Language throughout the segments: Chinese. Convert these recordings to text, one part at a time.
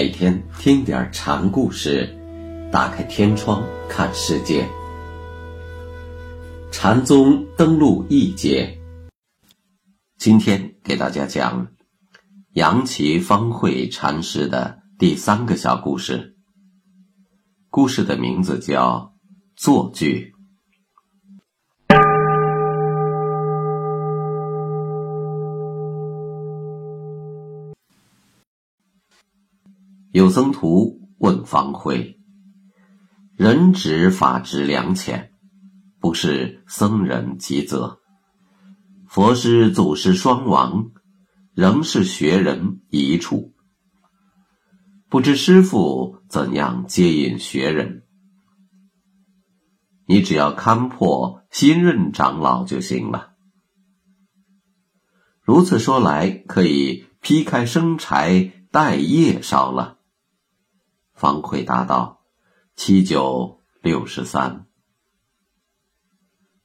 每天听点禅故事，打开天窗看世界。禅宗登陆一节，今天给大家讲杨岐方慧禅师的第三个小故事。故事的名字叫《坐句》。有僧徒问方辉：“人执法执良浅，不是僧人极责。佛师祖师双亡，仍是学人一处。不知师傅怎样接引学人？你只要勘破新任长老就行了。如此说来，可以劈开生柴待叶烧了。”方回答道：“七九六十三。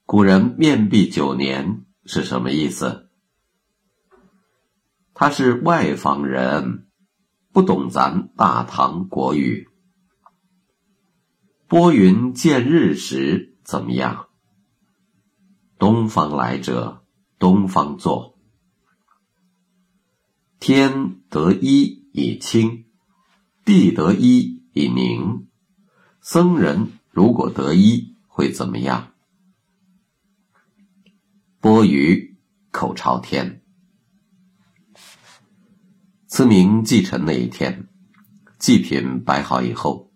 古人面壁九年是什么意思？他是外方人，不懂咱大唐国语。拨云见日时怎么样？东方来者，东方坐。天得一以清。”地得一以宁，僧人如果得一会怎么样？钵盂口朝天。慈明祭尘那一天，祭品摆好以后，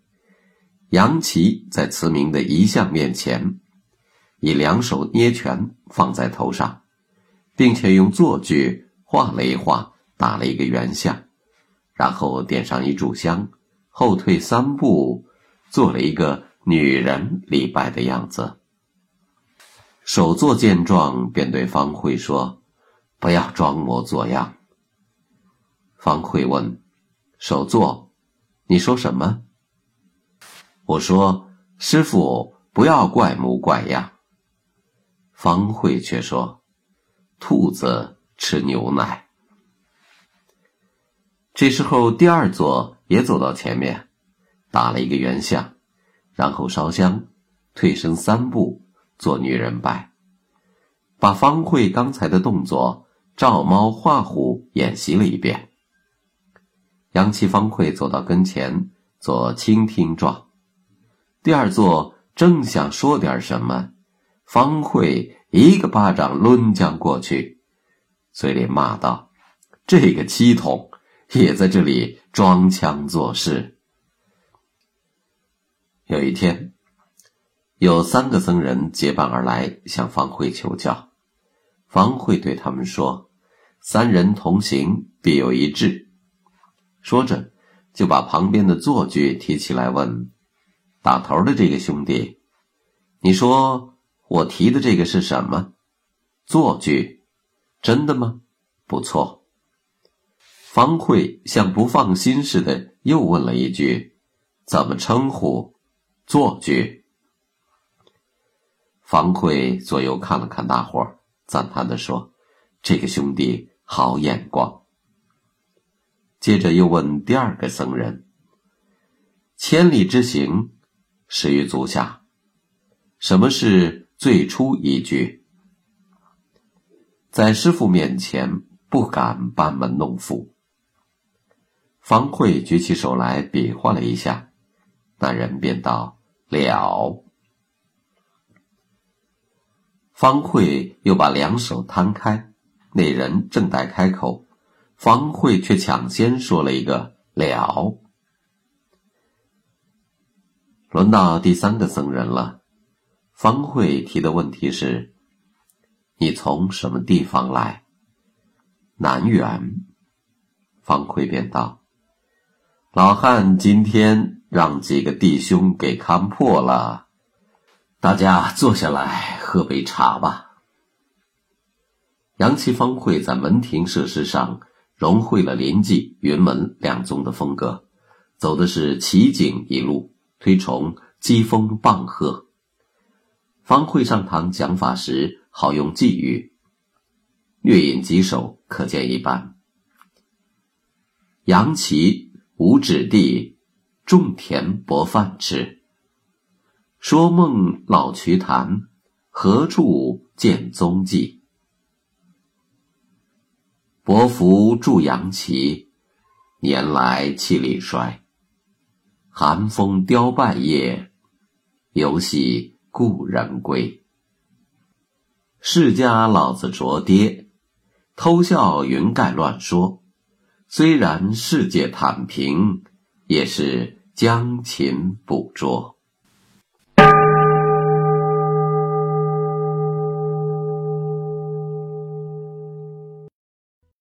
杨琦在慈明的遗像面前，以两手捏拳放在头上，并且用坐具画了一画，打了一个圆相。然后点上一炷香，后退三步，做了一个女人礼拜的样子。首座见状，便对方慧说：“不要装模作样。”方慧问：“首座，你说什么？”我说：“师傅，不要怪模怪样。”方慧却说：“兔子吃牛奶。”这时候，第二座也走到前面，打了一个圆相，然后烧香，退身三步，做女人拜，把方慧刚才的动作照猫画虎演习了一遍。杨岐方慧走到跟前，做倾听状。第二座正想说点什么，方慧一个巴掌抡将过去，嘴里骂道：“这个七筒！”也在这里装腔作势。有一天，有三个僧人结伴而来，向方慧求教。方慧对他们说：“三人同行，必有一致。”说着，就把旁边的坐具提起来问：“打头的这个兄弟，你说我提的这个是什么？坐具，真的吗？不错。”方慧像不放心似的，又问了一句：“怎么称呼？”坐句。方慧左右看了看大伙儿，赞叹的说：“这个兄弟好眼光。”接着又问第二个僧人：“千里之行，始于足下，什么是最初一句？”在师傅面前不敢班门弄斧。方慧举起手来比划了一下，那人便道：“了。”方慧又把两手摊开，那人正待开口，方慧却抢先说了一个“了”。轮到第三个僧人了，方慧提的问题是：“你从什么地方来？”南辕。方慧便道。老汉今天让几个弟兄给看破了，大家坐下来喝杯茶吧。杨岐方会在门庭设施上融汇了临济、云门两宗的风格，走的是奇景一路，推崇机锋棒喝。方会上堂讲法时，好用寄语，略引几首，可见一斑。杨岐。无止地，种田博饭吃。说梦老瞿昙，何处见踪迹？伯服住阳旗，年来气力衰。寒风凋败叶，犹系故人归。世家老子着跌，偷笑云盖乱说。虽然世界坦平，也是将琴捕捉。